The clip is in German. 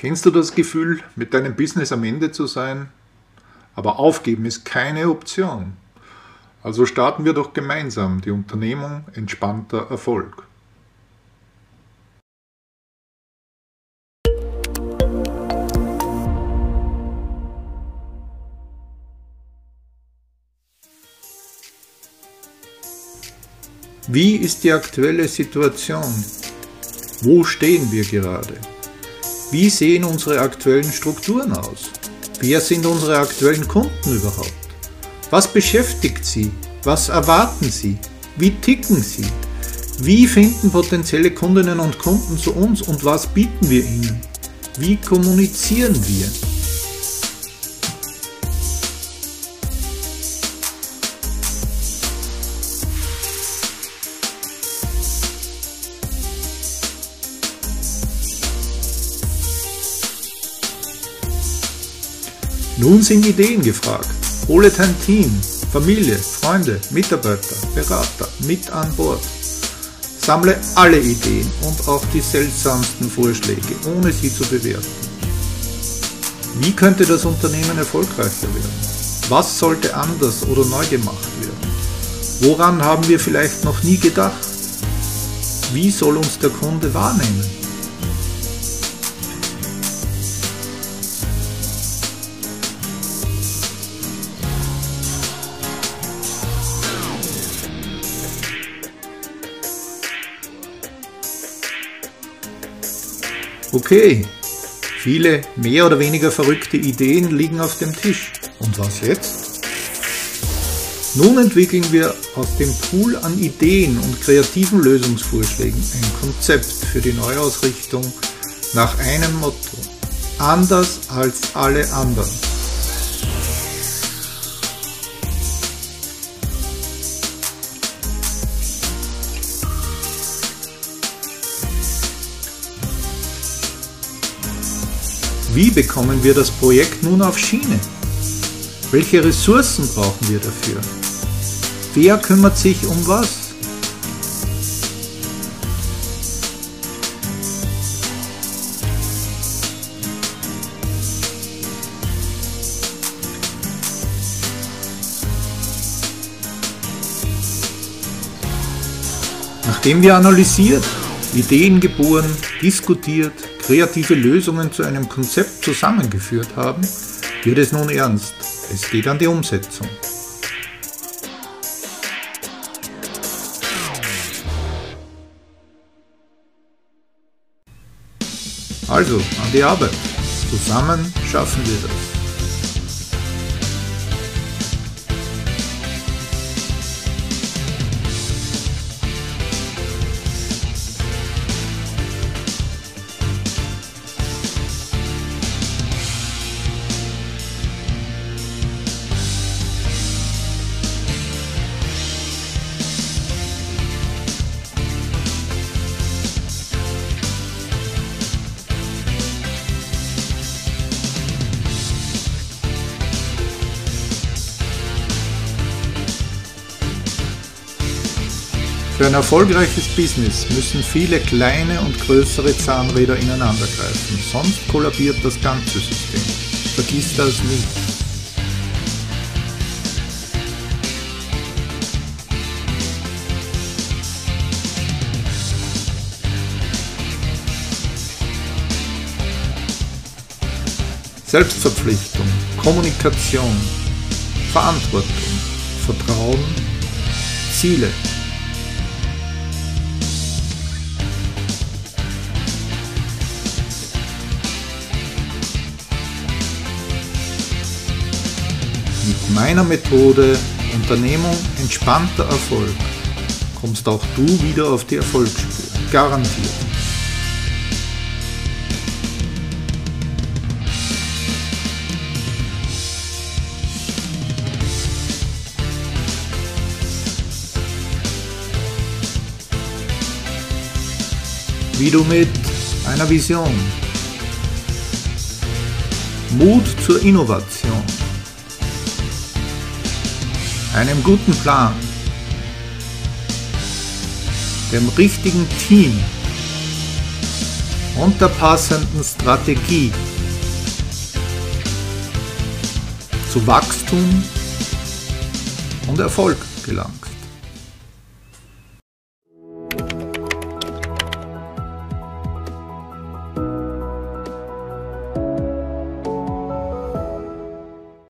Kennst du das Gefühl, mit deinem Business am Ende zu sein? Aber aufgeben ist keine Option. Also starten wir doch gemeinsam die Unternehmung entspannter Erfolg. Wie ist die aktuelle Situation? Wo stehen wir gerade? Wie sehen unsere aktuellen Strukturen aus? Wer sind unsere aktuellen Kunden überhaupt? Was beschäftigt sie? Was erwarten sie? Wie ticken sie? Wie finden potenzielle Kundinnen und Kunden zu uns und was bieten wir ihnen? Wie kommunizieren wir? Nun sind Ideen gefragt. Hole dein Team, Familie, Freunde, Mitarbeiter, Berater mit an Bord. Sammle alle Ideen und auch die seltsamsten Vorschläge, ohne sie zu bewerten. Wie könnte das Unternehmen erfolgreicher werden? Was sollte anders oder neu gemacht werden? Woran haben wir vielleicht noch nie gedacht? Wie soll uns der Kunde wahrnehmen? Okay, viele mehr oder weniger verrückte Ideen liegen auf dem Tisch. Und was jetzt? Nun entwickeln wir aus dem Pool an Ideen und kreativen Lösungsvorschlägen ein Konzept für die Neuausrichtung nach einem Motto. Anders als alle anderen. Wie bekommen wir das Projekt nun auf Schiene? Welche Ressourcen brauchen wir dafür? Wer kümmert sich um was? Nachdem wir analysiert, Ideen geboren, diskutiert, kreative Lösungen zu einem Konzept zusammengeführt haben, wird es nun ernst. Es geht an die Umsetzung. Also, an die Arbeit. Zusammen schaffen wir das. Für ein erfolgreiches Business müssen viele kleine und größere Zahnräder ineinander greifen, sonst kollabiert das ganze System. Vergiss das nicht. Selbstverpflichtung, Kommunikation, Verantwortung, Vertrauen, Ziele. Mit meiner Methode Unternehmung entspannter Erfolg kommst auch du wieder auf die Erfolgsspur. Garantiert. Wie du mit einer Vision, Mut zur Innovation, einem guten Plan, dem richtigen Team und der passenden Strategie zu Wachstum und Erfolg gelangst.